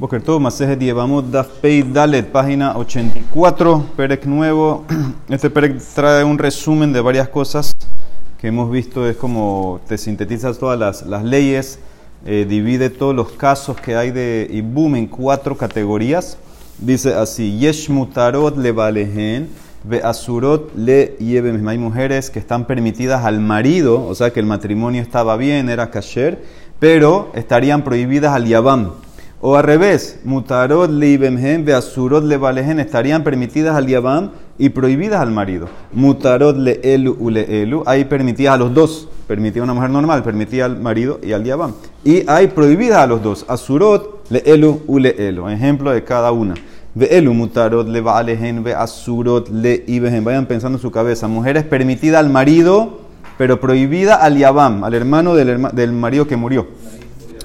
Boker Tov, Masejet Yevamot, Daf Pei Dalet, página 84, Perek nuevo. Este Perek trae un resumen de varias cosas que hemos visto, es como te sintetiza todas las, las leyes, eh, divide todos los casos que hay de Ibum en cuatro categorías. Dice así, Yesh mutarot le valehen, ve asurot le yevem. Hay mujeres que están permitidas al marido, o sea que el matrimonio estaba bien, era kasher, pero estarían prohibidas al yavam o al revés, mutarot leibemhem beasurot levalehen estarían permitidas al yabam y prohibidas al marido. Mutarot le elu ule elu, hay permitidas a los dos. Permitía a una mujer normal, permitía al marido y al yabam. Y hay prohibidas a los dos. Asurot le elu ule elu. Ejemplo de cada una. Ve elu mutarot le valehen ve asurot le ibehen. Vayan pensando en su cabeza. Mujeres permitida al marido, pero prohibida al yabam, al hermano del, del marido que murió.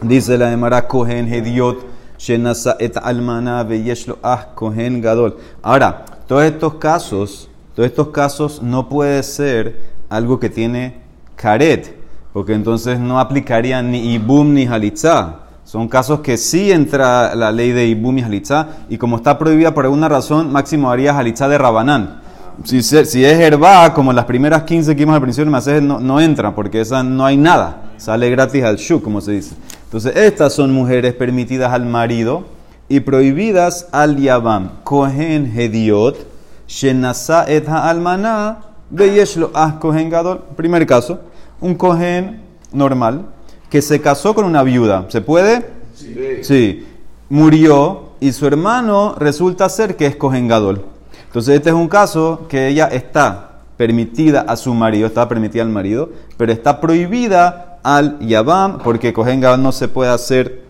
Dice la Emara Kohen Hediot Shenasa et Almana Veyeshlo Ah Kohen Gadol. Ahora, todos estos casos, todos estos casos no puede ser algo que tiene caret, porque entonces no aplicaría ni Ibum ni Halitza. Son casos que sí entra la ley de Ibum y Halitza, y como está prohibida por alguna razón, máximo haría Halitza de Rabanán. Si, si es herba, como las primeras 15 que vimos al principio no, no entra, porque esa no hay nada. Sale gratis al shuk, como se dice. Entonces, estas son mujeres permitidas al marido y prohibidas al yabam. Kohen hediot, shenasa et almaná, beyeshlo ah kohen gadol. Primer caso, un kohen normal que se casó con una viuda. ¿Se puede? Sí. sí. Murió y su hermano resulta ser que es kohen gadol. Entonces, este es un caso que ella está permitida a su marido, está permitida al marido, pero está prohibida al Yabam, porque Kohen no se puede hacer,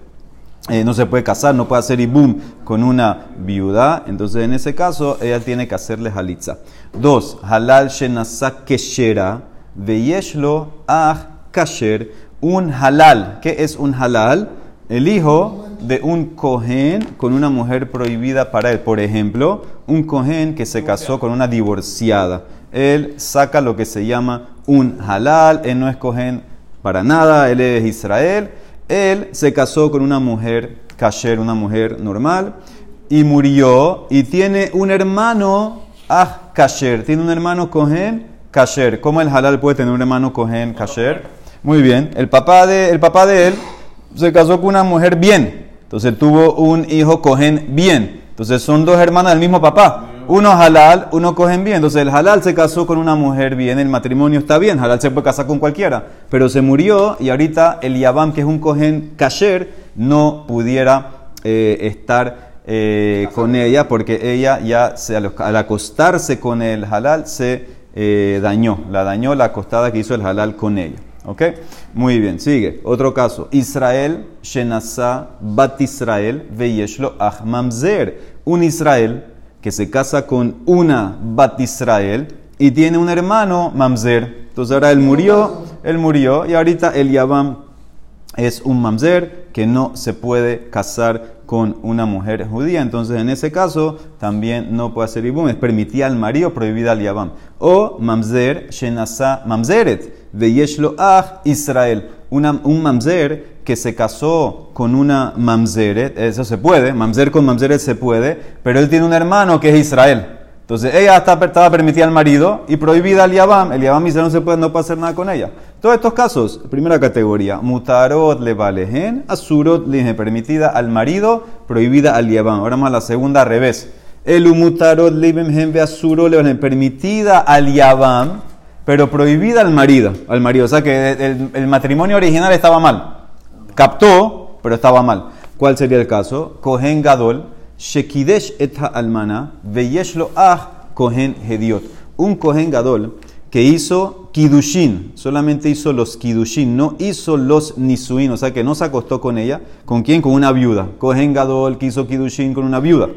eh, no se puede casar, no puede hacer Ibum con una viuda. Entonces, en ese caso, ella tiene que hacerle Halitza. Dos, Halal Shenasa Keshera, Veyeshlo Ah Kasher, un halal. ¿Qué es un halal? El hijo de un cohen con una mujer prohibida para él. Por ejemplo, un cohen que se casó con una divorciada. Él saca lo que se llama un halal. Él no es cohen para nada, él es Israel. Él se casó con una mujer kasher, una mujer normal, y murió y tiene un hermano ah kasher, tiene un hermano kohen kasher. ¿Cómo el halal puede tener un hermano kohen kasher? Muy bien, el papá de, el papá de él se casó con una mujer bien, entonces tuvo un hijo kohen bien. Entonces son dos hermanas del mismo papá. Uno halal, uno cogen bien. Entonces el halal se casó con una mujer bien, el matrimonio está bien. Halal se puede casar con cualquiera. Pero se murió y ahorita el yabam, que es un cogen kasher, no pudiera eh, estar eh, con ella porque ella ya se, al acostarse con el halal se eh, dañó. La dañó la acostada que hizo el halal con ella. ¿Ok? Muy bien, sigue. Otro caso. Israel, Shenasa, Bat Israel, Veyeshlo, Ahmamzer. Un Israel que se casa con una Bat Israel y tiene un hermano Mamzer. Entonces ahora él murió, él murió y ahorita el Yabam es un Mamzer que no se puede casar con una mujer judía. Entonces en ese caso también no puede hacer Ibum, es permitida al marido, prohibida al Yabam. O Mamzer, Shenasa Mamzeret, Veyeshlo Ah Israel. un Mamzer que se casó con una mamzeret, eso se puede, mamzer con mamzeret se puede, pero él tiene un hermano que es Israel. Entonces ella estaba permitida al marido y prohibida al Yabam. El Yabam dice no se puede, no puede hacer nada con ella. Todos estos casos, primera categoría, mutarot le valehen, asurot le permitida al marido, prohibida al Yabam. Ahora más la segunda al revés. El mutarot le ve asurot le permitida al Yabam, pero prohibida al marido. Al marido. O sea que el matrimonio original estaba mal captó, pero estaba mal. ¿Cuál sería el caso? Kohen Gadol, Shekidesh et almana, Veyeshlo ah Kohen Hediot. Un Kohen Gadol que hizo Kidushin, solamente hizo los Kidushin, no hizo los Nisuin, o sea que no se acostó con ella. ¿Con quién? Con una viuda. Kohen Gadol que hizo Kidushin con una viuda.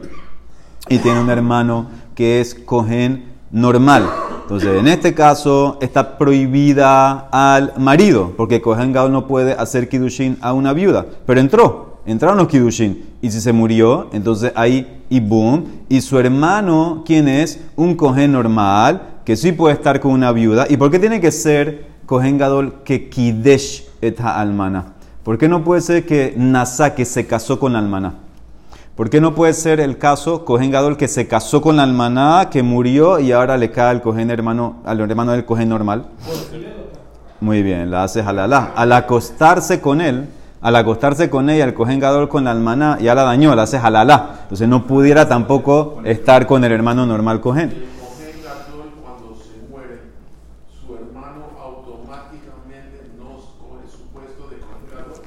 Y tiene un hermano que es Kohen normal. Entonces, en este caso está prohibida al marido, porque Kohen Gadol no puede hacer Kidushin a una viuda, pero entró, entraron los Kidushin. Y si se murió, entonces hay Ibum. Y su hermano, ¿quién es? Un Kohen normal, que sí puede estar con una viuda. ¿Y por qué tiene que ser Kohen Gadol que Kidesh et almana? ¿Por qué no puede ser que Nasa, que se casó con la almana? ¿Por qué no puede ser el caso Cohen Gadol que se casó con la almaná, que murió y ahora le cae al Cohen hermano, al hermano del Cohen normal? Muy bien, la hace halalá. Al acostarse con él, al acostarse con ella, el Cohen Gadol con la almaná, ya la dañó, la hace halalá. Entonces no pudiera tampoco estar con el hermano normal Cohen.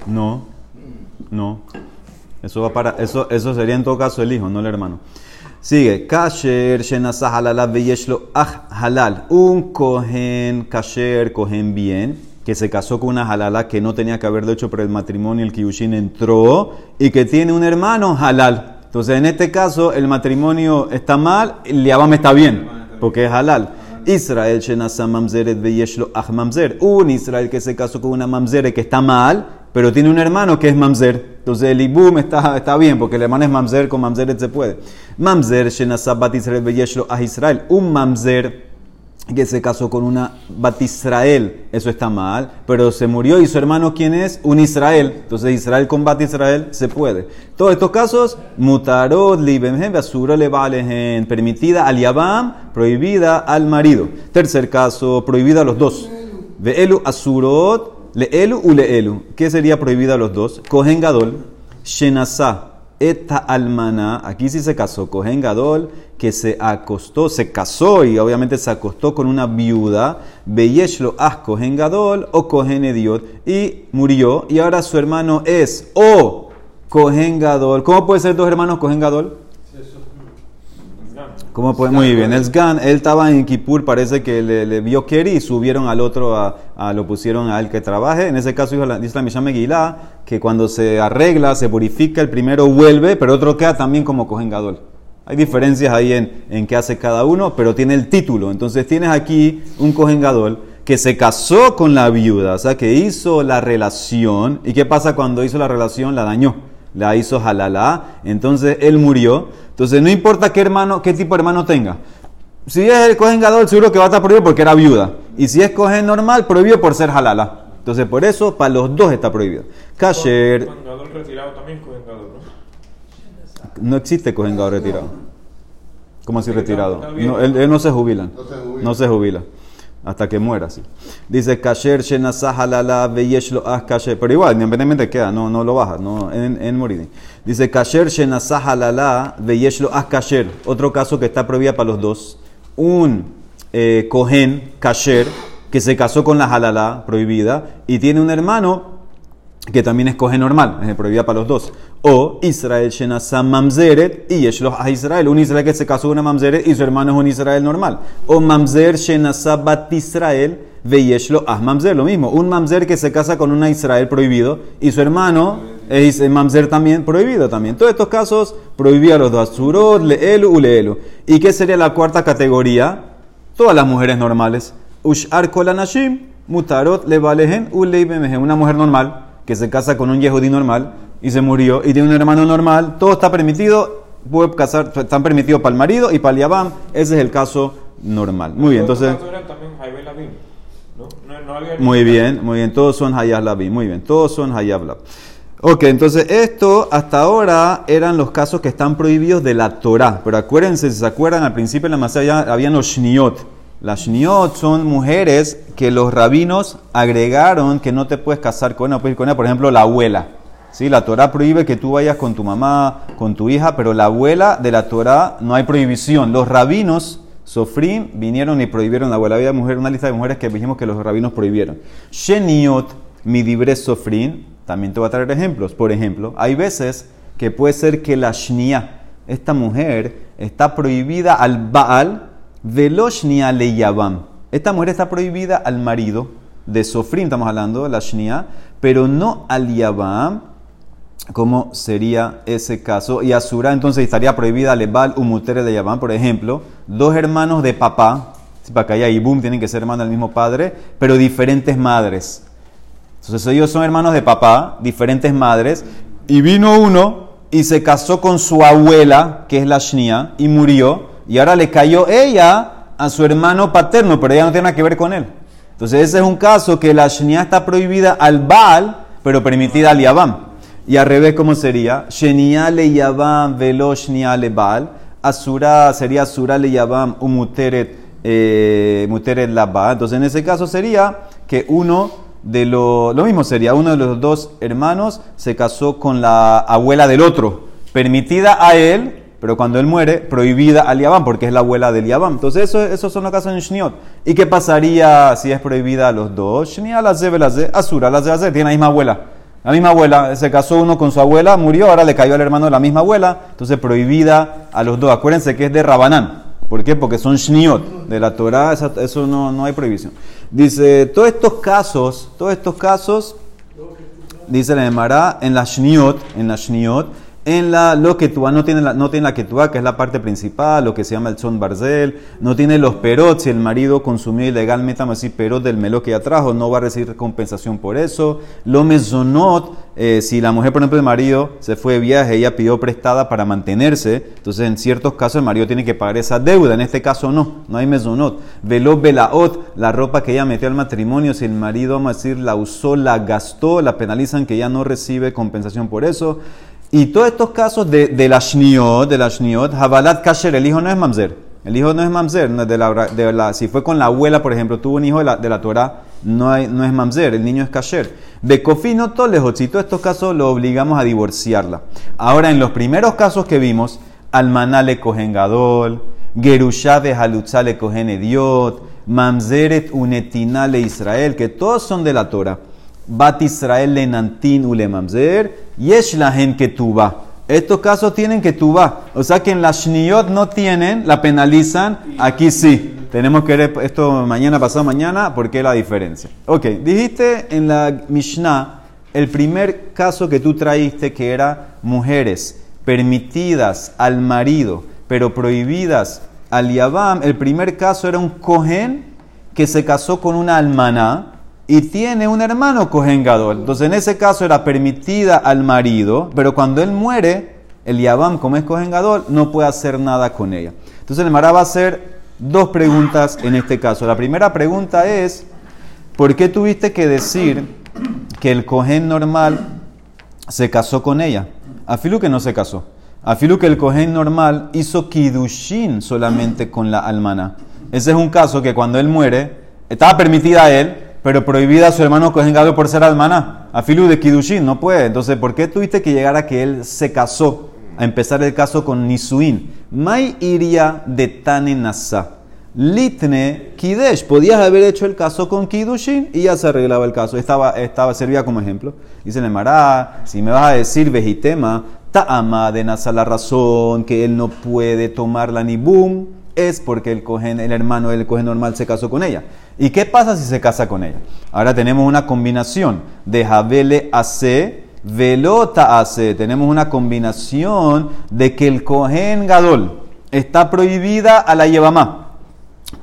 No, no. Eso va para, eso, eso sería en todo caso el hijo, no el hermano. Sigue, kasher shenasah halala veyeshlo ah halal. Un cohen kasher, cohen bien, que se casó con una halala que no tenía que haberlo hecho por el matrimonio, el kiyushin entró, y que tiene un hermano halal. Entonces, en este caso, el matrimonio está mal, el yabam está bien, porque es halal. Israel shenasah mamzeret veyeshlo ah mamzer. Un Israel que se casó con una mamzere que está mal, pero tiene un hermano que es mamzer. Entonces el ibum está, está bien, porque el hermano es mamzer, con mamzer se puede. Mamzer, shenasab bat Israel veyeshlo a Israel. Un mamzer que se casó con una bat Israel, eso está mal, pero se murió y su hermano, ¿quién es? Un Israel. Entonces Israel con bat Israel se puede. Todos estos casos, mutarot, libemhem, basura le valen, permitida al yabam, prohibida al marido. Tercer caso, prohibida a los dos. Ve'elu asurot, Leelu u leelu. ¿Qué sería prohibido a los dos? Cohen Gadol, Shenasa, Eta Almana. Aquí sí se casó. Cohen Gadol, que se acostó, se casó y obviamente se acostó con una viuda. Beyeshlo as Gadol o Cohen Ediot. Y murió. Y ahora su hermano es o Cohen Gadol. ¿Cómo puede ser dos hermanos Cohen Gadol? ¿Cómo puede? Muy bien. El Sgan, él estaba en Kippur, parece que le, le vio Keri y subieron al otro, a, a- lo pusieron a él que trabaje. En ese caso, dice la Mishnah Megillah, que cuando se arregla, se purifica, el primero vuelve, pero otro queda también como Gadol. Hay diferencias ahí en, en qué hace cada uno, pero tiene el título. Entonces tienes aquí un Gadol que se casó con la viuda, o sea, que hizo la relación. ¿Y qué pasa cuando hizo la relación? La dañó. La hizo halalá. Entonces él murió. Entonces no importa qué hermano, qué tipo de hermano tenga. Si es el cohen gadol, seguro que va a estar prohibido porque era viuda. Y si es cohen normal, prohibido por ser halala. Entonces por eso, para los dos está prohibido. Kasher, retirado también con Gadol, ¿no? no existe cohen gadol retirado. ¿Cómo así retirado? No, él, él no se jubila. No se jubila. No se jubila. Hasta que muera, sí. Dice kasher veyeshlo ah. Pero igual, independientemente queda, no, no lo baja, no, en, morir. Dice kasher shenasah halala veyeshlo ah kasher. Otro caso que está prohibida para los dos. Un eh, cohen kasher que se casó con la halala prohibida y tiene un hermano que también es coge normal, es prohibida para los dos. O Israel Shenasam Mamzeret y Yeshloh a Israel, un Israel que se casó con una Mamzeret y su hermano es un Israel normal. O Mamzer Shenasam Bat Israel ve Yeshloh a Mamzer, lo mismo, un Mamzer que se casa con una Israel prohibido y su hermano es Mamzer también prohibido también. Todos estos casos prohibía a los dos, Surot, Leelu, Uleelu. ¿Y qué sería la cuarta categoría? Todas las mujeres normales. Ushar kolanashim, mutarot levalehen uleibemehe. Una mujer normal que se casa con un yehudí normal y se murió y tiene un hermano normal. Todo está permitido. Puede casar, están permitidos para el marido y para el yabam. Ese es el caso normal. Muy bien, entonces. había Muy bien, muy bien. Todos son Hayab Labim. Muy bien, todos son Hayab Lab. Ok, entonces esto hasta ahora eran los casos que están prohibidos de la Torah. Pero acuérdense, si se acuerdan, al principio en la Masaya habían los Shniot. Las Shniot son mujeres que los rabinos agregaron que no te puedes casar con ir con ella, por ejemplo, la abuela. ¿Sí? La Torah prohíbe que tú vayas con tu mamá, con tu hija, pero la abuela de la Torah no hay prohibición. Los rabinos, Sofrim, vinieron y prohibieron la abuela. Había mujer, una lista de mujeres que dijimos que los rabinos prohibieron. Sheniot, midibre Sofrim, también te voy a traer ejemplos. Por ejemplo, hay veces que puede ser que la Shnia, esta mujer, está prohibida al Baal, veloshnia le Yabam. Esta mujer está prohibida al marido de Sofrim, estamos hablando, la Shnia, pero no al Yabam. ¿Cómo sería ese caso? Y Asura entonces estaría prohibida Lebal Umutere de Yabam, por ejemplo, dos hermanos de papá, si para que haya Ibum tienen que ser hermanos del mismo padre, pero diferentes madres. Entonces ellos son hermanos de papá, diferentes madres, y vino uno y se casó con su abuela, que es la Shnia, y murió, y ahora le cayó ella a su hermano paterno, pero ella no tiene nada que ver con él. Entonces ese es un caso que la Shnia está prohibida al Baal, pero permitida al Yabam. Y al revés, ¿cómo sería? Shenia le yavam velo shenia le bal. Asura sería asura le yavam umuteret eh, muteret la bal. Entonces, en ese caso sería que uno de los... Lo mismo sería, uno de los dos hermanos se casó con la abuela del otro. Permitida a él, pero cuando él muere, prohibida al Yabam, porque es la abuela del Yabam. Entonces, eso, esos son los casos en Shniot. ¿Y qué pasaría si es prohibida a los dos? Shnia la ze, la ze, Asura la ze, la ze, tiene la misma abuela. La misma abuela, se casó uno con su abuela, murió, ahora le cayó al hermano de la misma abuela, entonces prohibida a los dos. Acuérdense que es de Rabanán. ¿Por qué? Porque son shniot de la Torah, eso no, no hay prohibición. Dice, todos estos casos, todos estos casos, dice la Emara, en la shniot, en la shniot, en la lo que no tiene la, no tiene la ketuá, que es la parte principal, lo que se llama el son barzel, no tiene los perot, si el marido consumió ilegalmente, vamos a decir, perot del meló que ya trajo, no va a recibir compensación por eso. Lo mesonot, eh, si la mujer, por ejemplo, el marido se fue de viaje, ella pidió prestada para mantenerse, entonces en ciertos casos el marido tiene que pagar esa deuda, en este caso no, no hay mesonot. Velo belaot, la ropa que ella metió al matrimonio, si el marido, vamos a decir, la usó, la gastó, la penalizan que ella no recibe compensación por eso. Y todos estos casos de, de la shniot, de la shniot, Habalat Kasher, el hijo no es mamzer. El hijo no es mamzer. de la, de la- si fue con la abuela, por ejemplo, tuvo un hijo de la, de la Torah, no, hay, no es mamzer, el niño es kasher. De Kofino Tolejot, si todos estos casos lo obligamos a divorciarla. Ahora, en los primeros casos que vimos, Almaná le cogen Gadol, Gerushá de Halutzá le cogen Ediot, Mamzeret Unetina le Israel, que todos son de la Torah. Bat Israel le Nantin ule Mamzer, Yesh lahen ketuba. Estos casos tienen ketuba. O sea que en la Shniot no tienen, la penalizan, aquí sí. Tenemos que ver esto mañana, pasado mañana, ¿por qué la diferencia? Ok, dijiste en la Mishnah el primer caso que tú traíste que era mujeres permitidas al marido, pero prohibidas al Yabam. El primer caso era un Cohen que se casó con una almaná y tiene un hermano Cohen Gadol. Entonces en ese caso era permitida al marido, pero cuando él muere, el Yabam, como es Cohen Gadol, no puede hacer nada con ella. Entonces el Mará va a hacer dos preguntas en este caso. La primera pregunta es, ¿por qué tuviste que decir que el Cohen normal se casó con ella? Afilu que no se casó. Afilu que el Cohen normal hizo Kidushin solamente con la almana. Ese es un caso que cuando él muere, estaba permitida a él, pero prohibida a su hermano Cohen Gadol por ser almana. Afilu de Kidushin, no puede. Entonces, ¿por qué tuviste que llegar a que él se casó? A empezar el caso con Nisuin. Mai iria de Tane Nasa. Litne Kidesh. Podías haber hecho el caso con Kidushin y ya se arreglaba el caso. Estaba, estaba, servía como ejemplo. Dice el Mará, si me vas a decir vejitema, ta'ama de Nasa la razón que él no puede tomarla ni boom, es porque el, cohen, el hermano del cohen normal se casó con ella. ¿Y qué pasa si se casa con ella? Ahora tenemos una combinación de Jabele AC, Velota AC. Tenemos una combinación de que el cohen gadol está prohibida a la yevamá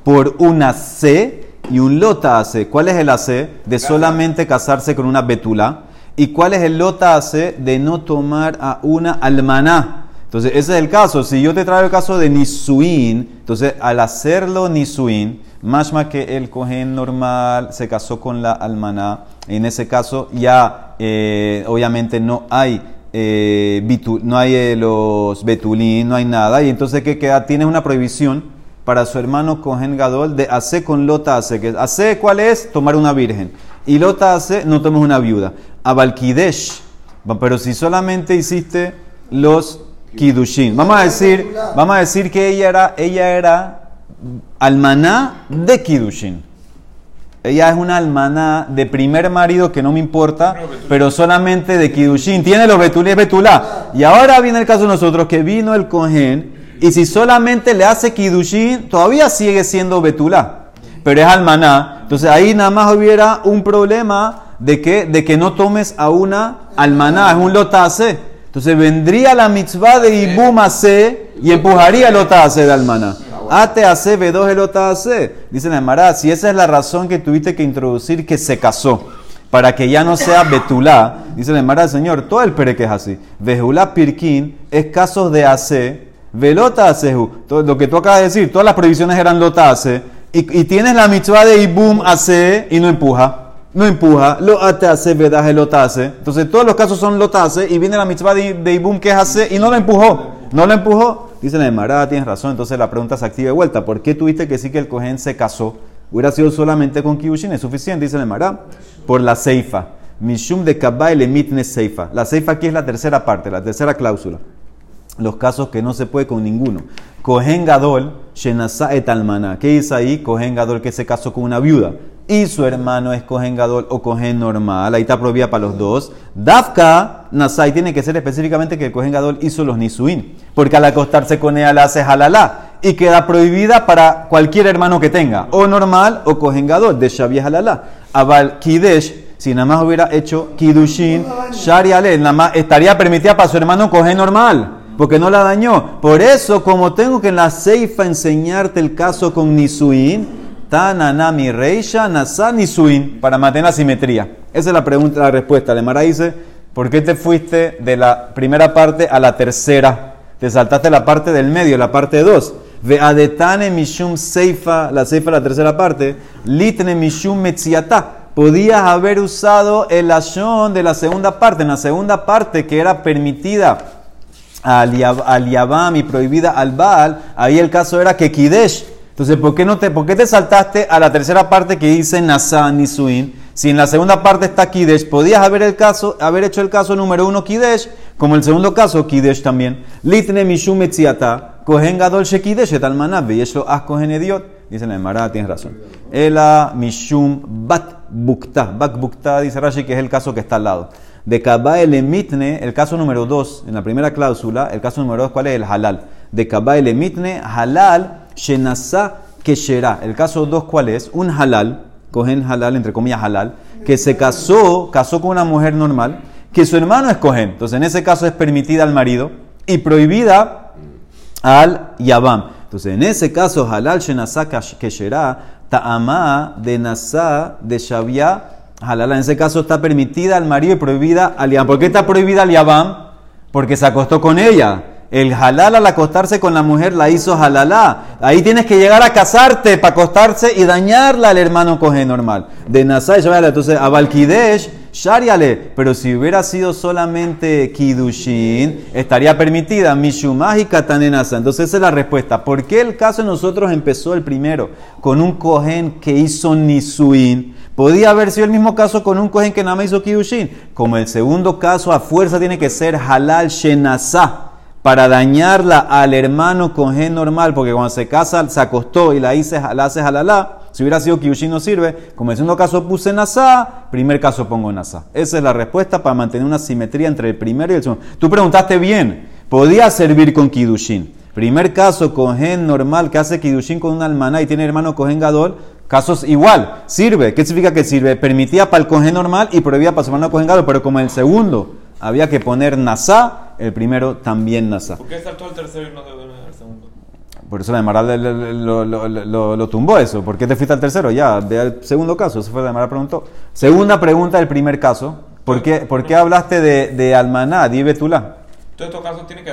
por una C y un lota AC. ¿Cuál es el AC? De solamente casarse con una betula. ¿Y cuál es el lota AC? De no tomar a una almaná. Entonces, ese es el caso. Si yo te traigo el caso de Nisuin, entonces al hacerlo Nisuin, más más que el cohen normal se casó con la almaná, en ese caso ya eh, obviamente no hay eh, bitu- no hay eh, los betulín, no hay nada, y entonces ¿qué queda? Tiene una prohibición para su hermano Cohen Gadol de hacer con lota hace. Que hace cuál es? Tomar una virgen. Y lota hace, no tomes una viuda. Abalkidesh. Pero si solamente hiciste los kidushin. Vamos a decir, vamos a decir que ella era, ella era almaná de kidushin. Ella es una almaná de primer marido que no me importa, pero solamente de kidushin. Tiene los betulí, es betulá. Y ahora viene el caso de nosotros que vino el cohen y si solamente le hace kidushin, todavía sigue siendo betulá, pero es almaná. Entonces ahí nada más hubiera un problema de que, de que no tomes a una almaná, es un lotase. Entonces vendría la mitzvah de ibum hace y empujaría el lotase de almaná. Ate hace, B2 el hace. Dice la Emara, si esa es la razón que tuviste que introducir que se casó, para que ya no sea betulá, dice la Emara, señor, todo el pere que es así. Vejulá pirkin es casos de hace, velota. Todo Lo que tú acabas de decir, todas las prohibiciones eran lota hace, y, y tienes la mitzvah de ibum hace y no empuja. No empuja, lo ate hace, vedaje lo hace. Entonces todos los casos son lo hace y viene la mitzvah de, de Ibum que es hace y no lo empujó. No lo empujó. Dice la Emara, tienes razón. Entonces la pregunta se activa de vuelta. ¿Por qué tuviste que sí que el cohen se casó? Hubiera sido solamente con Kibushin, es suficiente, dice la Emara. Por la seifa. Mishum de Kabba el emitne seifa. La seifa aquí es la tercera parte, la tercera cláusula. Los casos que no se puede con ninguno. Cohen Gadol, Shenasa et Almana. ¿Qué dice ahí? Cohen Gadol que se casó con una viuda. Y su hermano es Cohen Gadol o Cohen normal. Ahí está prohibida para los dos. Dafka, Nasai, tiene que ser específicamente que el Cohen Gadol hizo los Nisuin. Porque al acostarse con ella la hace halalá. Y queda prohibida para cualquier hermano que tenga. O normal o Cohen Gadol, de Shabi halalá. Aval Kidesh si nada más hubiera hecho Kidushin, Shariale, nada más estaría permitida para su hermano coger normal, porque no la dañó. Por eso, como tengo que en la Seifa enseñarte el caso con Nisuin, Tananami Reisha, Nasa Nisuin, para mantener la simetría. Esa es la pregunta, la respuesta. Le Mara dice, ¿por qué te fuiste de la primera parte a la tercera? Te saltaste la parte del medio, la parte 2. Ve adetane mishum seifa, la seifa la tercera parte, litne mishum metziata podías haber usado el ashon de la segunda parte. En la segunda parte que era permitida al, Yabam y prohibida al Baal, ahí el caso era que Kidesh. Entonces, ¿por qué, no te, ¿por qué te saltaste a la tercera parte que dice Nasa Nisuin? Si en la segunda parte está Kidesh, podías haber, el caso, haber hecho el caso número uno Kidesh, como el segundo caso Kidesh también. Litne Mishum Etziata, Kohen Gadol Shekidesh et Almanav, y eso as Kohen Ediot. Dice la Emara, tienes razón. Ela Mishum Bat Bukta. Bat Bukta, dice Rashi, que es el caso que está al lado. De el Emitne, el caso número 2, en la primera cláusula, el caso número 2, ¿cuál es? El halal. De el Emitne, halal, Shenasa Keshera. El caso 2, ¿cuál es? Un halal, cogen halal, entre comillas halal, que se casó, casó con una mujer normal, que su hermano es cogen. Entonces, en ese caso es permitida al marido y prohibida al Yabam. Entonces, en ese caso, halal shenasa keshera, ta'ama de nasa de shavia, halal. En ese caso está permitida al marido y prohibida al yabam. ¿Por qué está prohibida al yabam? Porque se acostó con ella. El halal al acostarse con la mujer la hizo halalá. Ahí tienes que llegar a casarte para acostarse y dañarla al hermano coge normal. De Nasa y Entonces, a Balkidesh Shariale, pero si hubiera sido solamente Kidushin, estaría permitida Mishumah y Katanenasa. Entonces esa es la respuesta. ¿Por qué el caso de nosotros empezó el primero con un Kohen que hizo Nisuin? Podía haber sido el mismo caso con un Kohen que nada más hizo Kidushin. Como el segundo caso, a fuerza tiene que ser Halal Shenasa para dañarla al hermano Kohen normal, porque cuando se casa se acostó y la hice, la hace halalá si hubiera sido Kyushin no sirve. Como en segundo caso puse Nasa, primer caso pongo Nasa. Esa es la respuesta para mantener una simetría entre el primero y el segundo. Tú preguntaste bien, podía servir con Kidushin. Primer caso, Cohen normal que hace Kidushin con un almaná y tiene hermano Cohen Gadol, casos igual, sirve. ¿Qué significa que sirve? Permitía para el Cohen normal y prohibía para su hermano Cohen Gadol, pero como el segundo había que poner Nasa, el primero también Nasa. ¿Por qué saltó el tercero y no el segundo? Por eso la Emara lo, lo, lo, tumbó eso. ¿Por qué te fuiste al tercero? Ya, ve al segundo caso. Eso fue la Emara preguntó. Segunda pregunta del primer caso. ¿Por qué, ¿por qué hablaste de, de Almaná, Di Betulá? ¿Todos estos casos tiene que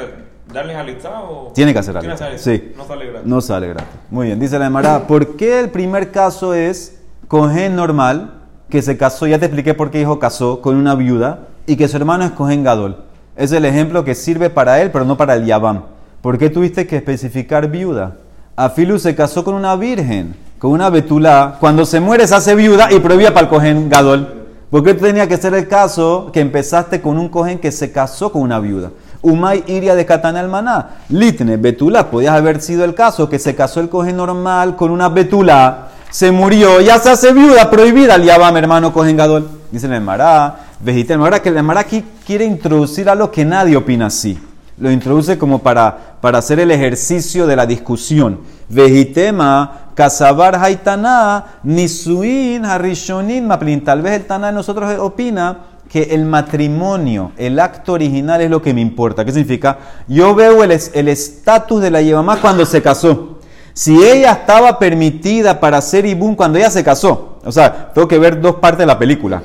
darles alistá o...? Tiene que hacer algo. Sí. No sale gratis. No sale gratis. Muy bien. Dice la Emara, ¿por qué el primer caso es Cohen normal, que se casó, ya te expliqué por qué hijo casó con una viuda, y que su hermano es Cohen Gadol? Es el ejemplo que sirve para él, pero no para el Yabam. ¿Por qué tuviste que especificar viuda? Afilu se casó con una virgen, con una betulá. Cuando se muere se hace viuda y prohibía para el cohen gadol. ¿Por qué tenía que ser el caso que empezaste con un cohen que se casó con una viuda? Umay iria de Katana maná. Litne, betulá. Podías haber sido el caso que se casó el cohen normal con una betulá. Se murió, ya se hace viuda, prohibida. mi hermano cohen gadol. Dice el Mará, vegetal. Ahora que Mará aquí quiere introducir algo que nadie opina así lo introduce como para, para hacer el ejercicio de la discusión. Vejitema, Kasabar Haitaná, Nisuin, Harishonin, Maplin. Tal vez el Taná de nosotros opina que el matrimonio, el acto original es lo que me importa. ¿Qué significa? Yo veo el estatus de la Yevamá cuando se casó. Si ella estaba permitida para ser Ibún cuando ella se casó, o sea, tengo que ver dos partes de la película.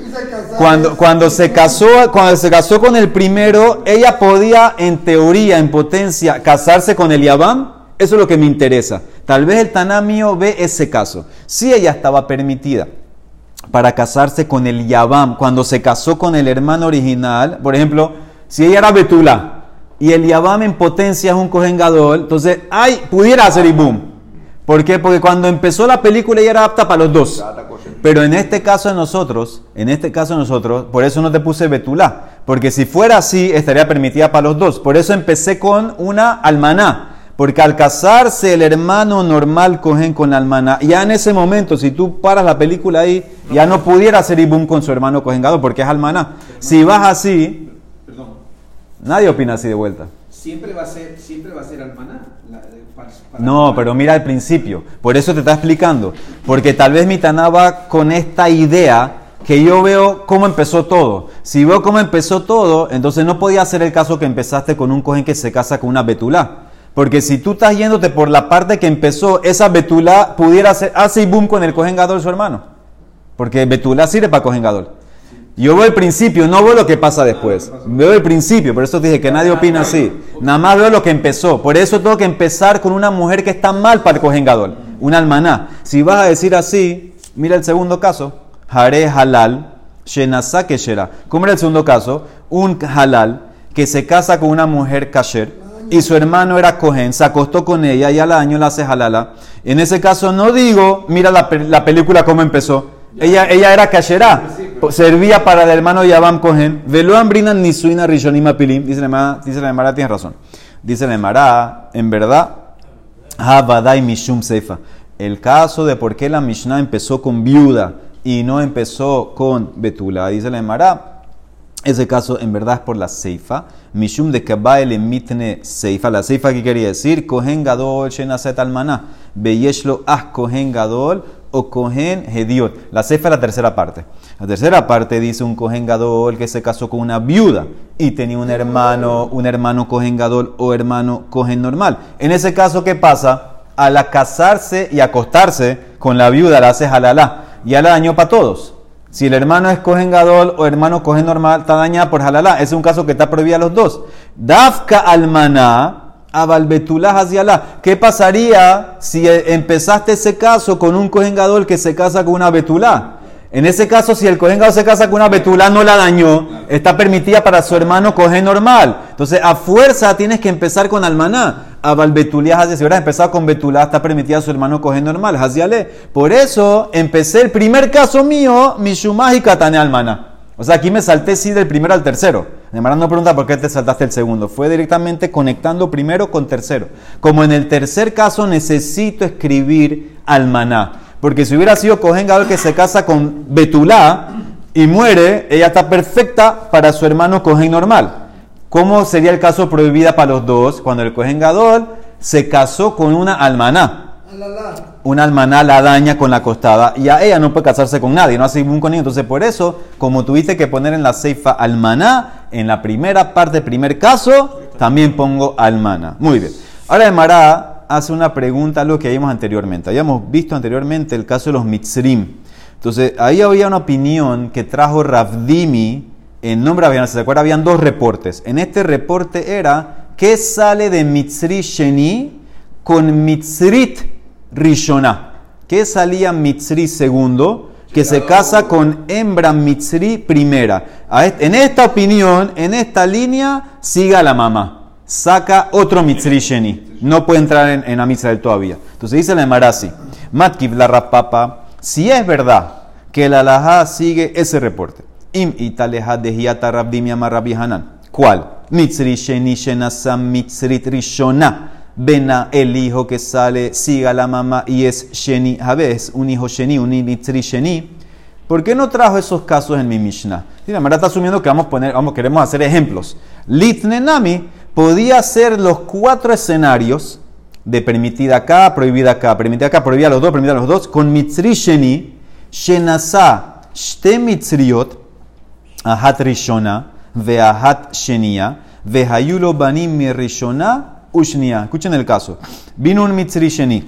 Cuando, cuando, se casó, cuando se casó con el primero, ella podía, en teoría, en potencia, casarse con el Yabam. Eso es lo que me interesa. Tal vez el Tanamio ve ese caso. Si ella estaba permitida para casarse con el Yabam, cuando se casó con el hermano original, por ejemplo, si ella era Betula y el Yabam en potencia es un Kohen Gadol, entonces, ay, pudiera hacer Ibum. ¿Por qué? Porque cuando empezó la película ella era apta para los dos. Pero en este caso de nosotros, en este caso de nosotros, por eso no te puse Betulá. Porque si fuera así, estaría permitida para los dos. Por eso empecé con una almaná. Porque al casarse el hermano normal cogen con la almaná, ya en ese momento, si tú paras la película ahí, ya no pudiera hacer ibum con su hermano cogen porque es almaná. Si vas así, Perdón. nadie opina así de vuelta. Siempre va a ser, siempre va a ser almaná. la- eh, para- para- No, pero mira al principio. Por eso te está explicando. Porque tal vez mi Taná va con esta idea que yo veo cómo empezó todo. Si veo cómo empezó todo, entonces no podía ser el caso que empezaste con un cohen que se casa con una betulá. Porque si tú estás yéndote por la parte que empezó, esa betulá pudiera ser, hace y boom con el cohen gadol su hermano. Porque betulá sirve para cohen gadol. Yo veo el principio, no veo lo que pasa después. Veo el principio, por eso dije que nadie opina así. Nada más veo lo que empezó. Por eso tengo que empezar con una mujer que está mal para el Kohen Gadol, una almaná. Si vas a decir así, mira el segundo caso. Hare halal, shenasa keshera. ¿Cómo era el segundo caso? Un halal que se casa con una mujer kasher y su hermano era Cohen, se acostó con ella y al año la hace halala. En ese caso no digo, mira la película cómo empezó. Ella, ella era kasherá, servía para el hermano Yabam Cohen. Velo ambrinan ni suina rishonim apilim. Dice la Emara, dice la Emara, tienes razón. Dice la Emara, en verdad, Havadai Mishum Seifa. El caso de por qué la Mishnah empezó con viuda y no empezó con Betula. Dice la Emara, ese caso en verdad es por la Seifa. Mishum de Kabael mitne Seifa. La Seifa que quería decir, Kohen Gadol Shenaset Almaná. Beyeshlo As Kohen Gadol o Kohen Hediot. La Seifa es la tercera parte. La tercera parte dice un Kohen Gadol que se casó con una viuda y tenía un hermano, un hermano Kohen Gadol o hermano Kohen normal. En ese caso, ¿qué pasa? Al casarse y acostarse con la viuda, la hace halalá. Ya la dañó para todos. Si el hermano es cogen gadol o hermano cogen normal, está dañada por halalá. Ese es un caso que está prohibida a los dos. Dafka almaná. ¿Qué pasaría si eh, empezaste ese caso con un cogen gadol que se casa con una betulá? En ese caso, si el cohen gadol se casa con una betulá, no la dañó, está permitida para su hermano cogen normal. Entonces, a fuerza tienes que empezar con almaná. Abal hacia, si hubieras empezado con betulá, está permitida a su hermano cogen normal. Por eso, empecé el primer caso mío, Mishumah y Katane almaná. O sea, aquí me salté sí del primero al tercero. Además, no pregunta por qué te saltaste el segundo. Fue directamente conectando primero con tercero. Como en el tercer caso necesito escribir almaná. Porque si hubiera sido Cohen Gadol que se casa con Betulá y muere, ella está perfecta para su hermano Cohen normal. ¿Cómo sería el caso prohibida para los dos cuando el Cohen Gadol se casó con una almaná? Una almaná la daña con la costada y a ella no puede casarse con nadie, no hace ningún con. Entonces, por eso, como tuviste que poner en la ceifa almaná, en la primera parte, primer caso, también pongo almaná. Muy bien. Ahora, Emara hace una pregunta a lo que vimos anteriormente. Habíamos visto anteriormente el caso de los mitzrim. Entonces, ahí había una opinión que trajo Ravdimi en nombre de ¿Se acuerdan? Habían dos reportes. En este reporte era ¿qué sale de mitzri sheni con mitzrit rishona? ¿Qué salía mitzri segundo? Que se casa con hembra mitzri primera. En esta opinión, en esta línea, siga la mamá. Saca otro mitzri sheni. No puede entrar en, en Amisrael todavía. Entonces dice la Emarasi. Matkiv la rapapa. Si es verdad que la alajá sigue ese reporte. Im italeja dehiata rabdimi amar Rabbi Hanan. ¿Cuál? Mitzri sheni shenasam mitzrit rishona. Bena el hijo que sale, siga la mamá y es sheni. ¿Sabes? Un hijo sheni, un mitzri sheni. ¿Por qué no trajo esos casos en mi Mishnah? Sí, la Mara está asumiendo que vamos a poner, vamos, queremos hacer ejemplos. Litnenami podía ser los cuatro escenarios de permitida acá, prohibida acá, permitida acá, prohibida a los dos, permitida los dos, con mitzri sheni, shenasa, shte mitzriot, ahat rishona, veahat shenia, vehayulo banim mi rishona, ushnia. Escuchen el caso. Vino un mitzri sheni,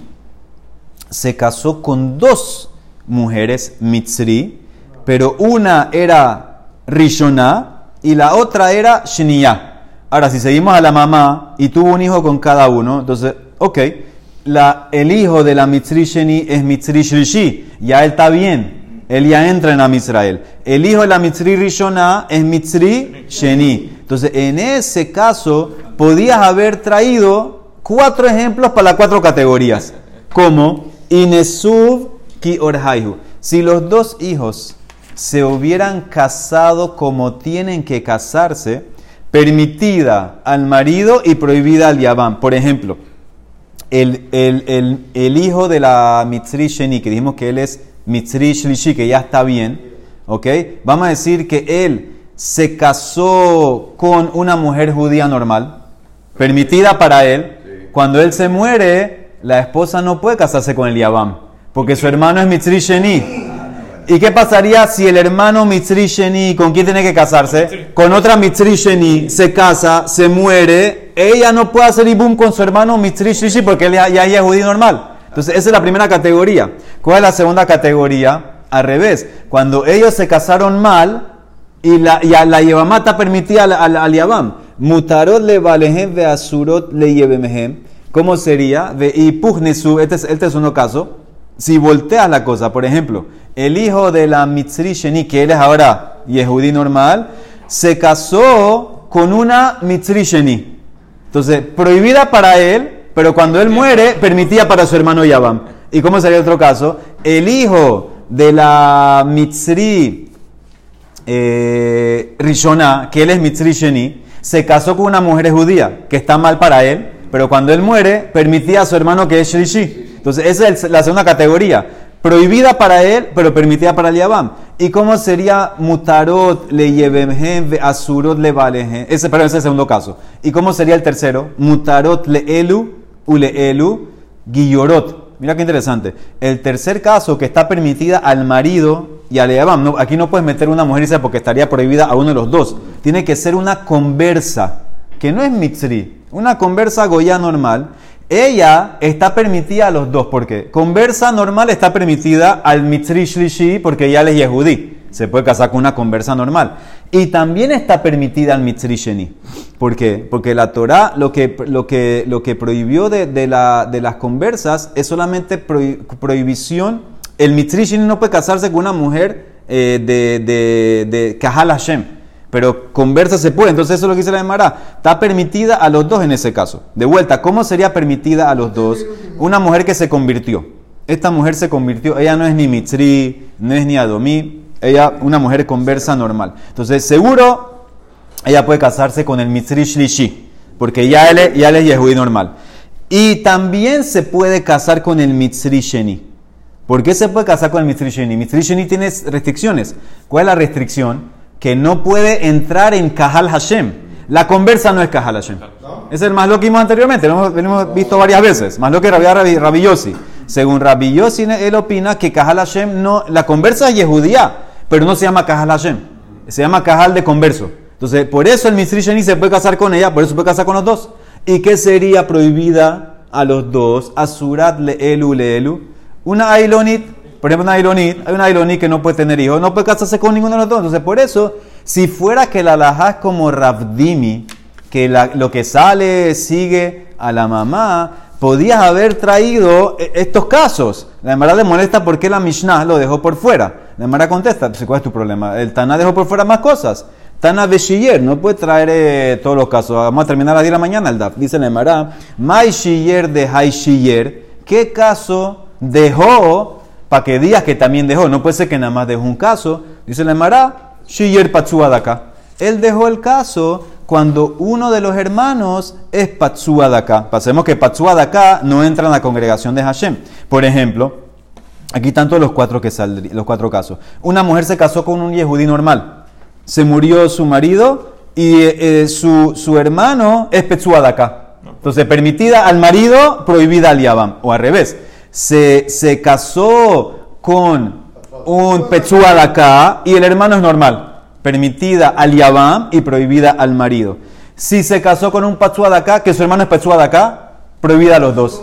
se casó con dos mujeres mitzri, pero una era rishona y la otra era shenia. Ahora, si seguimos a la mamá y tuvo un hijo con cada uno, entonces, ok, el hijo de la mitzri sheni es mitzri shlishi, ya él está bien. él ya entra en Am Israel. El hijo de la Mitzri Rishona es Mitzri Sheni. Entonces, en ese caso, podías haber traído cuatro ejemplos para las cuatro categorías. Como Inesuv ki Orhaihu. Si los dos hijos se hubieran casado como tienen que casarse, permitida al marido y prohibida al Yabam. Por ejemplo, el, el, el, el hijo de la Mitzri Sheni, que dijimos que él es Mitzri Shlishi, que ya está bien, ¿ok? Vamos a decir que él se casó con una mujer judía normal, permitida para él. Cuando él se muere, la esposa no puede casarse con el Yabam, porque su hermano es Mitzri Sheni. ¿Y qué pasaría si el hermano Mitzri Sheni, con quién tiene que casarse? Con otra Mitzri Sheni, se casa, se muere, ella no puede hacer ibum con su hermano Mitzri Shlishi porque él ya, ya es judío normal. Entonces, esa es la primera categoría. ¿Cuál es la segunda categoría? Al revés, cuando ellos se casaron mal y la, y a la Yevamá está permitida al, al, al Yavam. Mutarot le valehem ve asurot le yevemehem. ¿Cómo sería? Ve ipugnesu, este es, este es uno caso. Si volteas la cosa, por ejemplo, el hijo de la Mitzri Sheni, que él es ahora Yehudí normal, se casó con una Mitzri Sheni. Entonces, prohibida para él, pero cuando él muere, permitía para su hermano Yabam. ¿Y cómo sería otro caso? El hijo de la Mitzri eh, Rishona, que él es Mitzri Sheni, se casó con una mujer judía, que está mal para él, pero cuando él muere, permitía a su hermano que es Shlishi. Entonces, esa es la segunda categoría. Prohibida para él, pero permitida para el Yabam. ¿Y cómo sería mutarot le yevemhem ve asurot le valehem? Ese, perdón, ese es el segundo caso. ¿Y cómo sería el tercero? Mutarot le elu ule elu guillorot. Mira qué interesante. El tercer caso que está permitida al marido y al Yabam. Aquí no puedes meter una mujer porque estaría prohibida a uno de los dos. Tiene que ser una conversa, que no es mitzri, una conversa goya normal. Ella está permitida a los dos, porque conversa normal está permitida al mitzri shlishi porque ya es yehudí. Se puede casar con una conversa normal. Y también está permitida al mitzri sheni. ¿Por qué? Porque la Torah lo que, lo que, lo que prohibió de, de, la, de las conversas es solamente prohibición. El mitzri sheni no puede casarse con una mujer eh, de, de, de Kahal Hashem pero conversa se puede. Entonces eso es lo que dice la Gemara. Está permitida a los dos en ese caso. De vuelta, ¿cómo sería permitida a los dos? Una mujer que se convirtió. Esta mujer se convirtió, ella no es ni Mitzri, no es ni Adomí, ella una mujer conversa normal. Entonces seguro ella puede casarse con el Mitzri Shlishi, porque ya él, es, ya él es Yehudi normal. Y también se puede casar con el Mitzri Sheni. ¿Por qué se puede casar con el Mitzri Sheni? Mitzri Sheni tiene restricciones. ¿Cuál es la restricción? que no puede entrar en Kahal Hashem. La conversa no es Kahal Hashem. Es el más lo que vimos anteriormente, lo hemos, lo hemos visto varias veces. Más lo que Rabbi, Rabbi Yossi. Según Rabbi Yossi, él opina que Kahal Hashem no. La conversa es Yehudía, pero no se llama Kahal Hashem. Se llama Kahal de converso. Entonces, por eso el Misri Sheni se puede casar con ella, por eso se puede casar con los dos. ¿Y qué sería prohibida a los dos? Asurat leelu leelu. Una Ailonit por ejemplo, una Ailonit, hay una Ailonit que no puede tener hijos, no puede casarse con ninguno de los dos. Entonces, por eso, si fuera que la alajá como Ravdimi, que la, lo que sale sigue a la mamá, podías haber traído estos casos. La Emara le molesta porque la Mishnah lo dejó por fuera. La Emara contesta, ¿cuál es tu problema? El Tana dejó por fuera más cosas. Tana Beshiller, no puede traer eh, todos los casos. Vamos a terminar a las 10 de la mañana el DAF. Dice la Emara, Mai Shiller de Hai Shiller, ¿qué caso dejó para que digas que también dejó. No puede ser que nada más dejó un caso. Dice la Emara, Shiyer Patsuadaka. Él dejó el caso cuando uno de los hermanos es Patsuadaka. Pasemos que Patsuadaka no entra en la congregación de Hashem. Por ejemplo, aquí todos los cuatro, que los cuatro casos. Una mujer se casó con un yehudí normal. Se murió su marido y eh, su, su, hermano es Petsuadaka. Entonces, permitida al marido, prohibida al Yabam. O al revés se, se casó con un Petsua de acá y el hermano es normal, permitida al Yabam y prohibida al marido. Si se casó con un Petsua de acá, que su hermano es Petsua de acá, prohibida a los dos.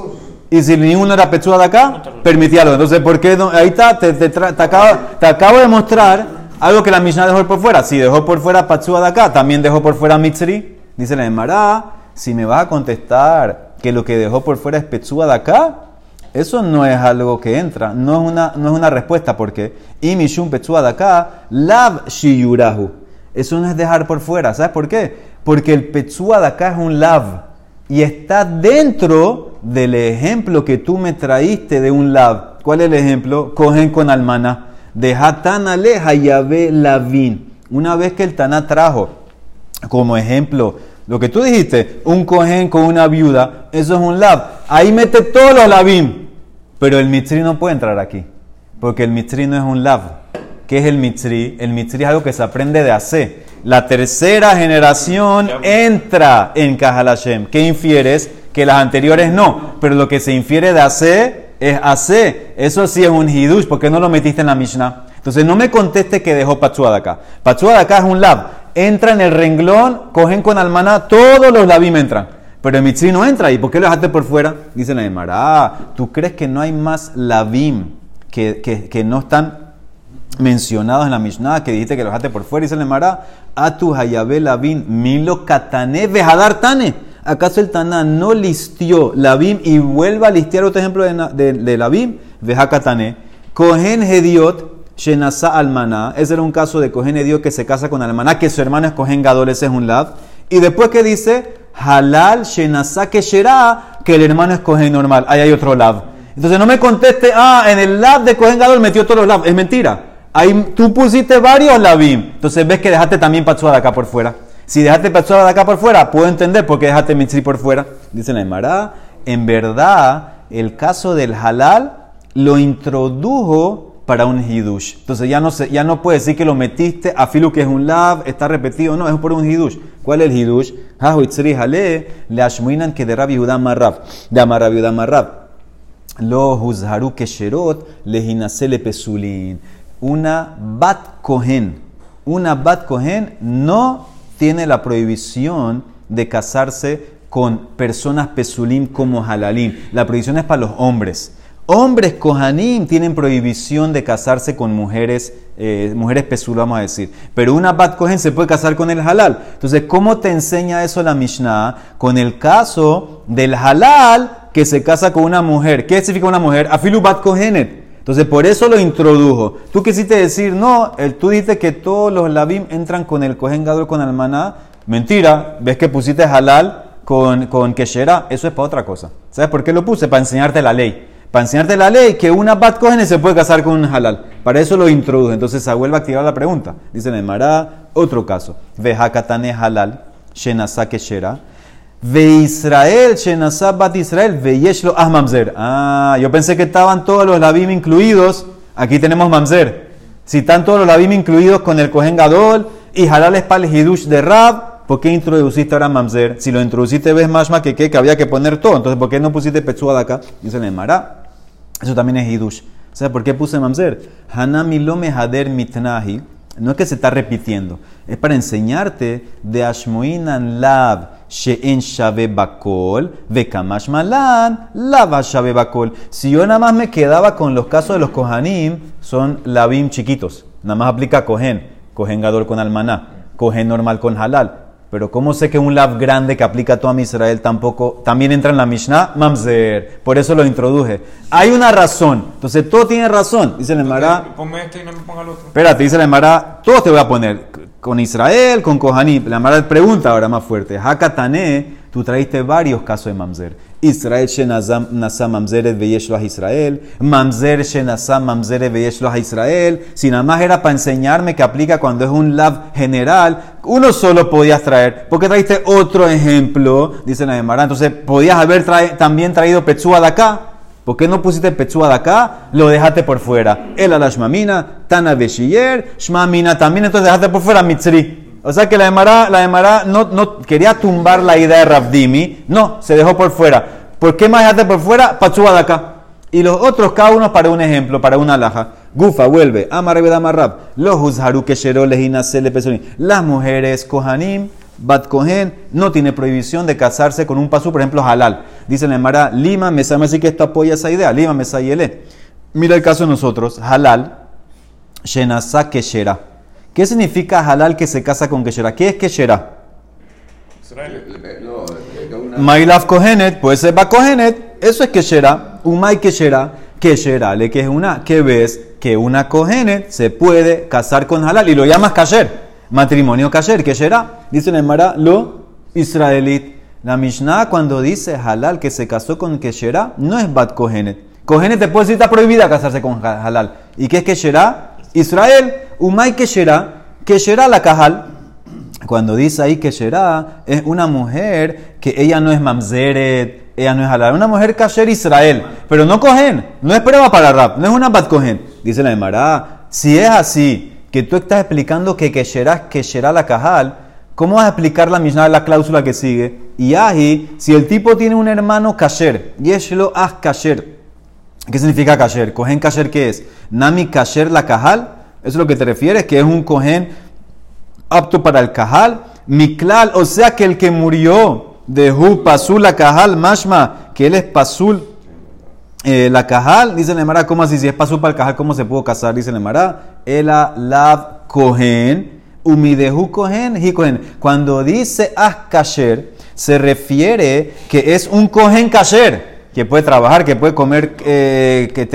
Y si ninguno era Petsua de acá, dos. Entonces, ¿por qué? Ahí está, te, te, te, acabo, te acabo de mostrar algo que la Mishnah dejó por fuera. Si dejó por fuera Petsua de acá, también dejó por fuera Mitzri. Dice la Emara, si me vas a contestar que lo que dejó por fuera es Petsua de acá, Eso no es algo que entra, no es una, no es una respuesta, porque imishum petzua de acá, lav shiyurahu. Eso no es dejar por fuera, ¿sabes por qué? Porque el petzua de acá es un lav y está dentro del ejemplo que tú me traíste de un lav. ¿Cuál es el ejemplo? Cogen con almana. De Hatana leja Yahvé lavin. Una vez que el Taná trajo como ejemplo lo que tú dijiste, un cohen con una viuda, eso es un lav. Ahí mete todos los lavim. Pero el mitri no puede entrar aquí. Porque el mitri no es un lav. ¿Qué es el mitri? El mitri es algo que se aprende de hacer. La tercera generación entra en Kahalashem. ¿Qué infieres? Que las anteriores no. Pero lo que se infiere de hacer es hacer. Eso sí es un hidush. ¿Por qué no lo metiste en la Mishnah? Entonces no me conteste que dejó Pachua de acá. Pachua de acá es un lav entra en el renglón, cogen con almaná, todos los labim entran. Pero el mitzri no entra ahí. ¿Por qué lo dejaste por fuera? Dice la ah, ¿tú crees que no hay más labim que, que, no están mencionados en la Mishnah que dijiste que lo dejaste por fuera? Dice la Emara, Atu hayabe labim milo katane vejadar tane. ¿Acaso el Taná no listió labim y vuelva a listear otro ejemplo de, de, labim? Veja katane. Cogen hediot Shenasa Almaná. Ese era un caso de Cohen Dios que se casa con Almaná, que su hermano es Cohen Gadol, ese es un lav. Y después que dice Halal Shenasa Keshera, que el hermano es Cohen normal. Ahí hay otro lav. Entonces no me conteste, ah, en el lav de Cohen Gadol metió todos los lav. Es mentira. Ahí tú pusiste varios lavim. Entonces ves que dejaste también Patsua de acá por fuera. Si dejaste Patsua de acá por fuera, puedo entender por qué dejaste Mitzri por fuera. Dice la Emara, en verdad, el caso del halal lo introdujo para un hidush. Entonces ya no, se, ya no puede decir que lo metiste a filu que es un lav, está repetido, no, es por un hidush. ¿Cuál es el hidush? le ashmuinan que de Rabbi Judá Marrab, de Amar Rabbi Judá Marrab. Lo huzharu kesherot le pesulin. Una bat kohen, una bat kohen no tiene la prohibición de casarse con personas pesulim como halalín. La prohibición es para los hombres. Hombres kohanim tienen prohibición de casarse con mujeres, eh, mujeres pesul, vamos a decir. Pero una bat kohen se puede casar con el halal. Entonces, ¿cómo te enseña eso la Mishnah? Con el caso del halal que se casa con una mujer. ¿Qué significa una mujer? Afilu bat. Entonces, por eso lo introdujo. Tú quisiste decir, no, tú dijiste que todos los labim entran con el kohen gadol con almaná. Mentira, ves que pusiste halal con, con keshera. Eso es para otra cosa. ¿Sabes por qué lo puse? Para enseñarte la ley para enseñarte la ley que una bat cohen se puede casar con un halal. Para eso lo introduce. Entonces se vuelve a activar la pregunta. Dice en el Mará, otro caso. Vejakatane halal, shenasa keshera. Ve Israel, shenasa bat Israel, ve yeshlo ah mamzer. Ah, yo pensé que estaban todos los labim incluidos. Aquí tenemos mamzer. Si están todos los labim incluidos con el cohen gadol y halal para hidush de Rab, ¿por qué introduciste ahora mamzer? Si lo introduciste ves más que, que, que había que poner todo. Entonces, ¿por qué no pusiste pechua de acá? Dice en el Mará. Eso también es hidush. ¿Sabes por qué puse mamzer? Hanamilome hader mitnahi. No es que se está repitiendo. Es para enseñarte de Ashmoinan Lav She'en Shave Bakol, Vekamash Malan, Lav Shave Bakol. Si yo nada más me quedaba con los casos de los Kohanim, son Lavim chiquitos. Nada más aplica Kohen. Kohen Gadol con Almaná. Kohen normal con Halal. Pero ¿cómo sé que un lav grande que aplica a toda Israel tampoco también entra en la Mishnah? Mamzer. Por eso lo introduje. Hay una razón. Entonces todo tiene razón. Dice el Emara. Ponme este y no me ponga el otro. Espérate, dice el Emara. Todos te voy a poner. Con Israel, con Kohanim. La Emara pregunta ahora más fuerte. Hakatané, tú traíste varios casos de Mamzer. Israel shenasa mamzeret veyeshlo Israel, mamzer shenasa mamzeret veyeshlo a Israel. Si nada más era para enseñarme que aplica cuando es un lav general, uno solo podías traer. ¿Por qué traiste otro ejemplo? Dice la Gemara. Entonces, podías haber también traído Petsua de acá. ¿Por qué no pusiste Petsua de acá? Lo dejaste por fuera. El alashmamina, tana veshiyer, shmamina también, entonces dejaste por fuera mitzri. O sea que la Emara, la no, no, quería tumbar la idea de Rabdimi. No, se dejó por fuera. ¿Por qué más dejaste por fuera? De acá. Y los otros, cada uno para un ejemplo, para una alhaja. Gufa, vuelve. Amarabeda Marrab. Los Huzharu Las mujeres, Kohanim, Bat Kohen, no tiene prohibición de casarse con un pasú, por ejemplo, halal. Dice la Emara, Lima, me así que esto apoya esa idea. Lima, Mesayele. Mira el caso de nosotros. Halal, Shenasa Keshera. ¿Qué significa halal que se casa con Keshera? ¿Qué es Keshera? Mailaf Kohenet, puede ser Kohenet, eso es Keshera. Umay Keshera, Keshera, le que es una, que ves que una cogenet se puede casar con halal y lo llamas kasher, matrimonio kasher, Keshera. Dice la Emara, lo israelit. La Mishnah cuando dice halal que se casó con Keshera, no es bat. Cogenet te puede decir está prohibida casarse con ha- halal. ¿Y qué es Keshera? Israel, Umay Keshera, Keshera la Kahal. Cuando dice ahí que Sherá es una mujer que ella no es mamzeret, ella no es halal, una mujer kasher Israel, pero no cogen, no es prueba para rap, no es una bat cogen. Dice la Emara, si es así, que tú estás explicando que es Kesherá la Kahal, ¿cómo vas a explicar la Mishnah la cláusula que sigue? Y ahi, si el tipo tiene un hermano kasher, yeshlo as kasher, ¿Qué significa kasher? ¿Cohen kasher qué es? Nami kasher la kahal. ¿Eso es lo que te refieres? Que es un cohen apto para el kahal. Miklal, o sea que el que murió de Hu pasul la kahal, mashma, que él es pasul eh, la kahal. Dice la Emara, ¿cómo así? Si es pasul para el kahal, ¿cómo se pudo casar? Dice la Emara, ela lav cohen, umidehu cohen, hi cohen. Cuando dice as kasher, se refiere que es un cohen kasher que puede trabajar, que puede comer eh, que.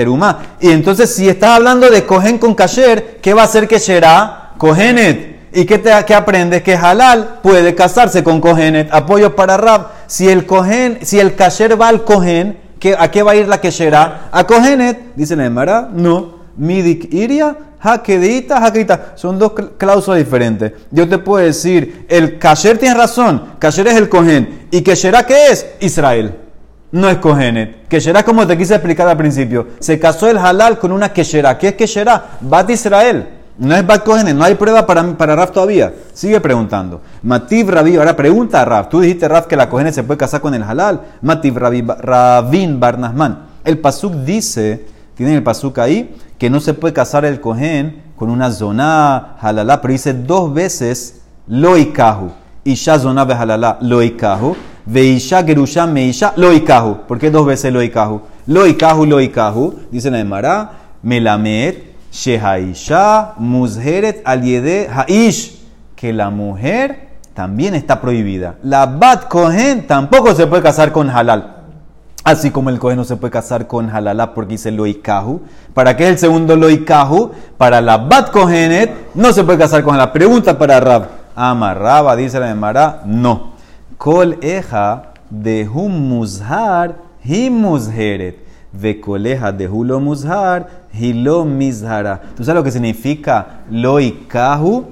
Y entonces, si estás hablando de cohen con kasher, ¿qué va a hacer que será? Cohenet. ¿Y qué, te, qué aprendes? Que halal puede casarse con cohenet. Apoyo para Rab. Si el cohen, si el kasher va al cohen, ¿qué- ¿a qué va a ir la que será? A cohenet. Dice la Emara, no. Midik iria, hakedita, hakedita. Son dos cl- cláusulas diferentes. Yo te puedo decir, el kasher tiene razón. Kasher es el cohen. ¿Y que será qué es? Israel. No es Kohenet. Keshera, como te quise explicar al principio, se casó el halal con una Keshera. ¿Qué es? Bat Israel. No es Bat Kohenet. No hay prueba para, para Raf todavía. Sigue preguntando. Mativ Rabi. Ahora pregunta a Raf. Tú dijiste, Raf, que la Kohenet se puede casar con el halal. Mativ Rabi, Rabin Barnasman. El Pasuk dice, tienen el Pasuk ahí, que no se puede casar el Kohen con una zona halalá, pero dice dos veces loikahu. Isha zona behalalá loikahu. Veisha gerusha meisha loikahu. ¿Por qué dos veces loikahu? Loikahu, loikahu. Dice la Emara, melamed shehaisha muzheret al yede haish. Que la mujer también está prohibida. La bat kohen tampoco se puede casar con halal. Así como el cohen no se puede casar con halalá porque dice loikahu. ¿Para qué el segundo loikahu? Para la bat kohenet no se puede casar con la Pregunta para Rab. Amarraba, dice la Emara, no. Kol eja de hum muzhar hi muzheret. Ve coleja de hulo muzhar hilo mizhara. ¿Tú sabes lo que significa loikahu?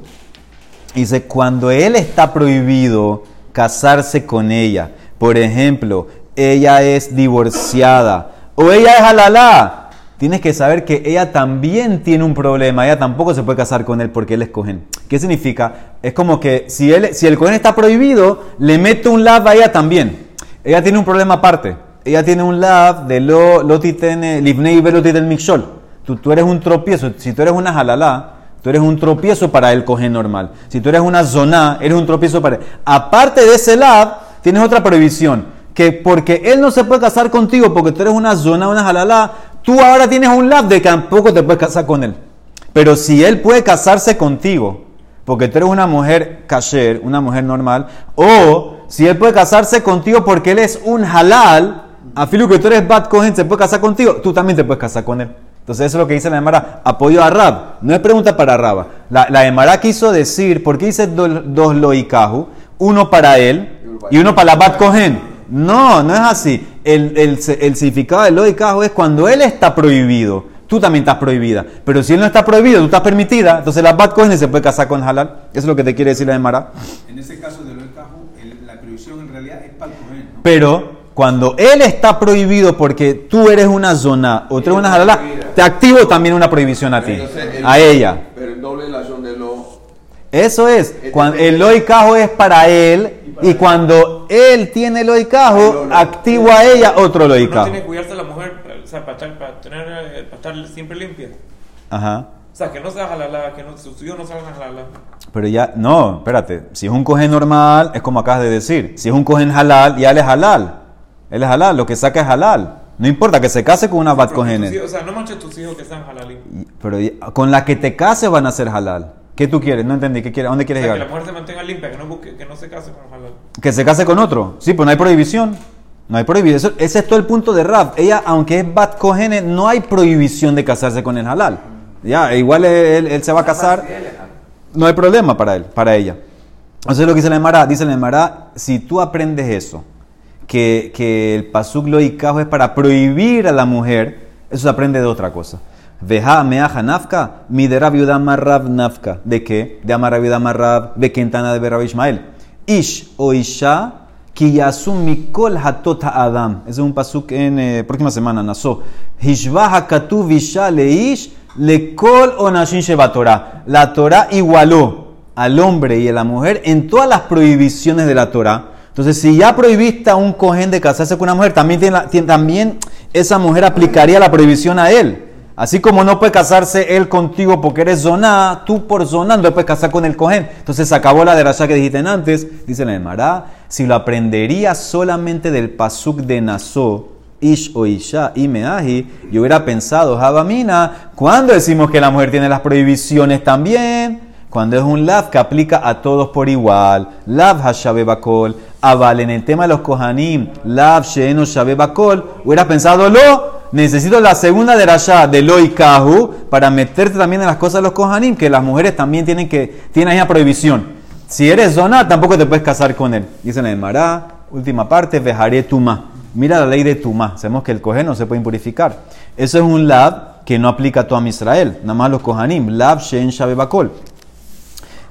Dice, cuando él está prohibido casarse con ella, por ejemplo, ella es divorciada o ella es halalá, tienes que saber que ella también tiene un problema, ella tampoco se puede casar con él porque él es cohen. ¿Qué significa? Es como que si, el cohen está prohibido, le mete un lab a ella también. Ella tiene un problema aparte. Ella tiene un lab de lo, lo titene, livnei velo titen mixol. Tú, tú eres un tropiezo. Si tú eres una halalá, Tú eres un tropiezo para el cogen normal. Si tú eres una zona, eres un tropiezo para él. Aparte de ese lab, tienes otra prohibición. Que porque él no se puede casar contigo, porque tú eres una zona, una jalala, tú ahora tienes un lab de que tampoco te puedes casar con él. Pero si él puede casarse contigo, porque tú eres una mujer kasher, una mujer normal, o si él puede casarse contigo porque él es un halal, a filo que tú eres bad cohen, se puede casar contigo, tú también te puedes casar con él. Entonces eso es lo que dice la Emara, apoyo a Rab. No es pregunta para Raba. La, la Emara quiso decir, ¿por qué dice do- dos loikahu? Uno para él y uno para la Bat Kohen. No, no es así. El, el, el significado de loikahu es cuando él está prohibido, tú también estás prohibida. Pero si él no está prohibido, tú estás permitida, entonces la Bat Kohen se puede casar con halal. Eso es lo que te quiere decir la Emara. En ese caso de lo del cajo, el- la prohibición en realidad es para el cohen, ¿no? Pero cuando él está prohibido porque tú eres una zona o tú eres una halala, te activo también una prohibición a ti, Entonces, el- a ella. Pero el doble relación de lo. Eso es. Cuando el loicajo es para él y cuando él tiene loicajo, activo a ella otro Uno loicajo. tiene que cuidarse la mujer, o sea, para estar, para tener, eh, para estar siempre limpia. Ajá. O sea, que no sea jalala, que no, sus hijos no salgan jalala. Pero ya, no, espérate. Si es un cogen normal, es como acabas de decir. Si es un cogen halal, ya él es halal. Él es halal, lo que saca es halal. No importa que se case con una bat hijos- O sea, no manches tus hijos que sean halalí. Pero ya- con la que te cases van a ser halal. ¿Qué tú quieres? No entendí. ¿Qué quieres? ¿A dónde O quieres sea, que la llegar? mujer se mantenga limpia, que no, busque, que no se case con halal. Que se case con otro. Sí, pues no hay prohibición. No hay prohibición. Ese es todo el punto de Rab. Ella, aunque es Bat Kohene, no hay prohibición de casarse con el halal. Ya, igual él, él se va a casar. No hay problema para él, para ella. Entonces lo que dice la Emara, dice la Emara, si tú aprendes eso, que, que el pasuk lo es para prohibir a la mujer, eso se aprende de otra cosa. Veja meaja nafka, midera viuda marrab nafka. ¿De qué? De amar viuda marrab, de quintana de Berrab Ismael. Ish o isha, kiyasum mikol hatot adam. Es un pasuk en eh, próxima semana, naso. Hishvah katu visha leish, lekol onashin sheba Torah. La Torah igualó al hombre y a la mujer en todas las prohibiciones de la Torah. Entonces, si ya prohibiste a un cohen de casarse con una mujer, también, tiene- también esa mujer aplicaría la prohibición a él. Así como no puede casarse él contigo porque eres zona, tú por zona no puedes casar con el cohen. Entonces acabó la de Rasha que dijiste antes, dice la Emara, si lo aprendería solamente del pasuk de Naso, Ish o Isha y Meahi, yo hubiera pensado, Javamina, ¿cuándo decimos que la mujer tiene las prohibiciones también? Cuando es un lav que aplica a todos por igual. Lav hashabe bakol. Aval en el tema de los kohanim. Lav sheeno shabe bakol. Hubieras pensado lo. Necesito la segunda de Rasha de lo y kahu para meterte también en las cosas de los kohanim, que las mujeres también tienen que tienen esa prohibición. Si eres zona, tampoco te puedes casar con él. Dice en el Mará, última parte, vejaré tuma. Mira la ley de tuma. Sabemos que el cohen no se puede impurificar. Eso es un lav que no aplica a todo Israel, nada más los kohanim. Lav shen shabe bakol.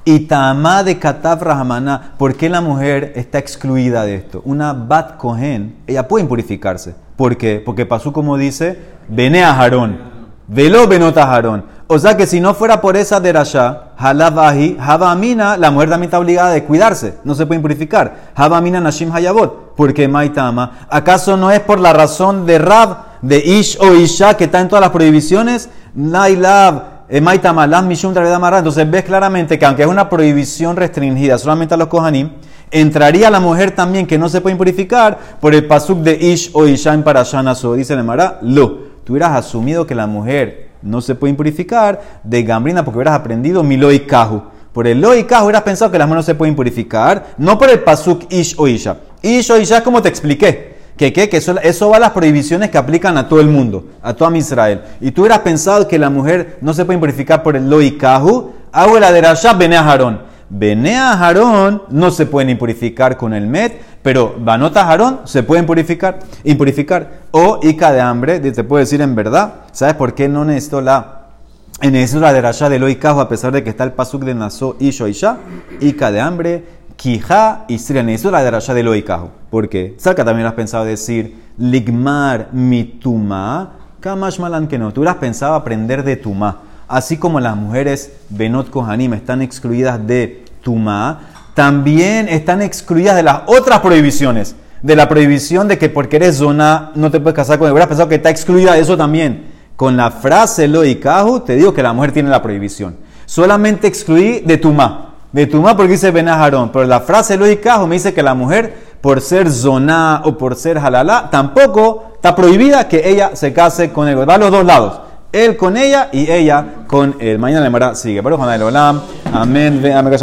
Y Tamá de Katav Rahamana, ¿por qué la mujer está excluida de esto? Una Bat Kohen, ella puede impurificarse. ¿Por qué? Porque pasó como dice, Bene a Harón, velo benota Harón. O sea que si no fuera por esa derashá, Halabahi, Habamina, la mujer también está obligada de cuidarse, no se puede impurificar. Habamina Nashim Hayabot, porque Maitama, ¿acaso no es por la razón de Rab, de Ish o Isha, que está en todas las prohibiciones? Nailab, Entonces ves claramente que aunque es una prohibición restringida solamente a los Kohanim, entraría la mujer también que no se puede impurificar por el pasuk de Ish o Isha en Parashanaso. Dice el Mara, lo. Tú hubieras asumido que la mujer no se puede impurificar de gambrina porque hubieras aprendido Milo y Kaju. Por el lo y Kaju hubieras pensado que la mujer no se puede impurificar, no por el pasuk Ish o Isha. Ish o Isha es como te expliqué. Que, que, que eso, eso va a las prohibiciones que aplican a todo el mundo, a toda Israel. Y tú hubieras pensado que la mujer no se puede impurificar por el lo y Kaju, hago la de Rasha Bene Aharón. Bene Aharón no se pueden impurificar con el Met, pero Banota Aharón se pueden purificar, impurificar. O Ica de hambre, te puedo decir en verdad, ¿sabes por qué no necesito la necesito la de Rasha de Loi Kaju a pesar de que está el pasuk de Naso Isho Isha? Ica de hambre, Kija y necesito la de Rasha de Loi Kaju. ¿Por qué? Saca también has pensado decir Ligmar mituma, Kamash malan que no. Tú hubieras pensado aprender de Tuma. Así como las mujeres Benot Kohanim están excluidas de Tuma, también están excluidas de las otras prohibiciones. De la prohibición de que porque eres zona no te puedes casar con él. Hubieras pensado que está excluida de eso también. Con la frase lo y kaju, te digo que la mujer tiene la prohibición. Solamente excluí de Tuma. De Tuma porque dice Benajarón. Pero la frase kaju me dice que la mujer, por ser zona o por ser halala, tampoco está prohibida que ella se case con él. Va a los dos lados. Él con ella y ella con él. Mañana le sigue. Pero Juan amén.